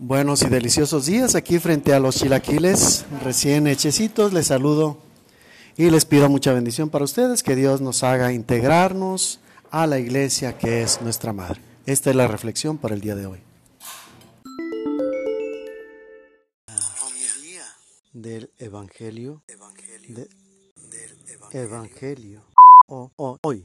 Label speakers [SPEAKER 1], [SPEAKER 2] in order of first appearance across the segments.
[SPEAKER 1] Buenos y deliciosos días aquí frente a los chilaquiles recién hechecitos. Les saludo y les pido mucha bendición para ustedes, que Dios nos haga integrarnos a la iglesia que es nuestra madre. Esta es la reflexión para el día de hoy. Del Evangelio, del Evangelio, hoy.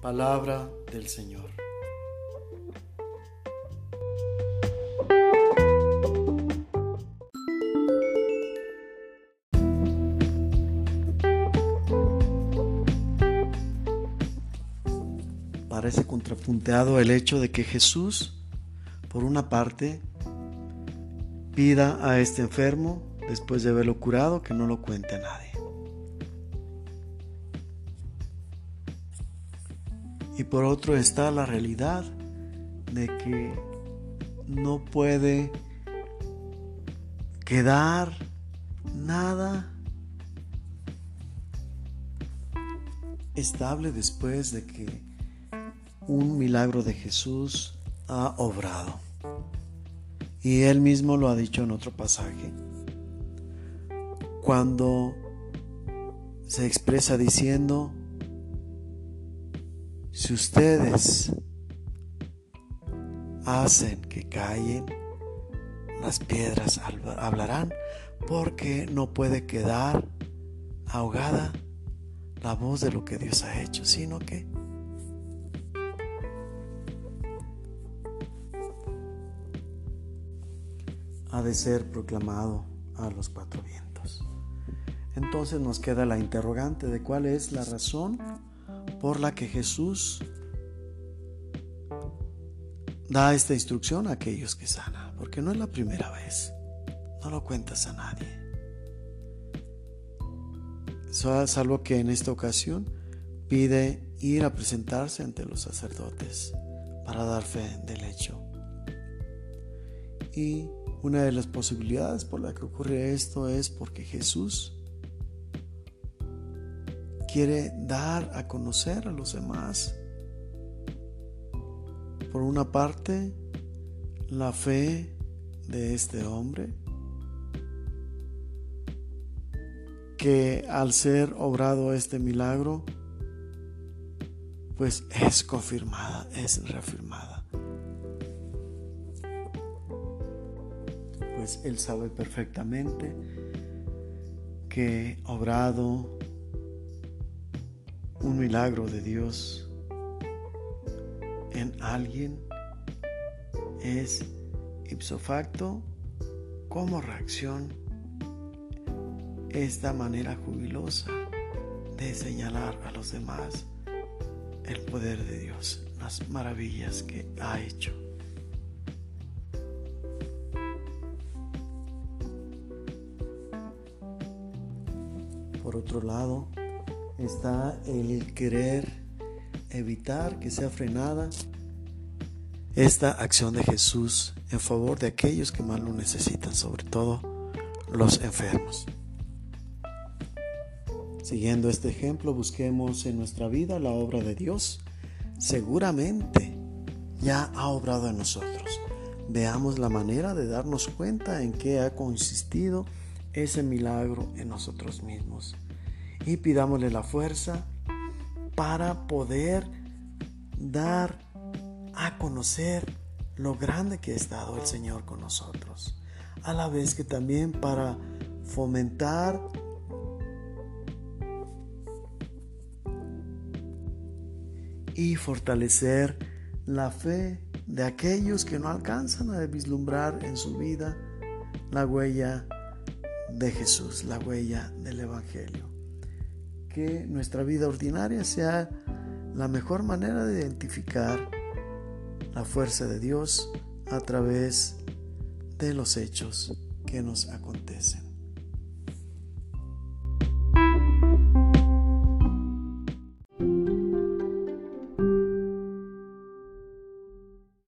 [SPEAKER 1] Palabra del Señor. Parece contrapunteado el hecho de que Jesús, por una parte, pida a este enfermo, después de haberlo curado, que no lo cuente a nadie. Y por otro está la realidad de que no puede quedar nada estable después de que un milagro de Jesús ha obrado. Y él mismo lo ha dicho en otro pasaje. Cuando se expresa diciendo, si ustedes hacen que callen, las piedras hablarán porque no puede quedar ahogada la voz de lo que Dios ha hecho, sino que ha de ser proclamado a los cuatro vientos. Entonces nos queda la interrogante de cuál es la razón por la que Jesús da esta instrucción a aquellos que sana, porque no es la primera vez, no lo cuentas a nadie. Salvo que en esta ocasión pide ir a presentarse ante los sacerdotes para dar fe del hecho. Y una de las posibilidades por la que ocurre esto es porque Jesús quiere dar a conocer a los demás. Por una parte, la fe de este hombre, que al ser obrado este milagro, pues es confirmada, es reafirmada. Pues él sabe perfectamente que obrado un milagro de Dios en alguien es ipso facto como reacción esta manera jubilosa de señalar a los demás el poder de Dios, las maravillas que ha hecho. Por otro lado, está el querer evitar que sea frenada esta acción de Jesús en favor de aquellos que más lo necesitan, sobre todo los enfermos. Siguiendo este ejemplo, busquemos en nuestra vida la obra de Dios. Seguramente ya ha obrado en nosotros. Veamos la manera de darnos cuenta en qué ha consistido ese milagro en nosotros mismos y pidámosle la fuerza para poder dar a conocer lo grande que ha estado el Señor con nosotros, a la vez que también para fomentar y fortalecer la fe de aquellos que no alcanzan a vislumbrar en su vida la huella de Jesús, la huella del Evangelio. Que nuestra vida ordinaria sea la mejor manera de identificar la fuerza de Dios a través de los hechos que nos acontecen.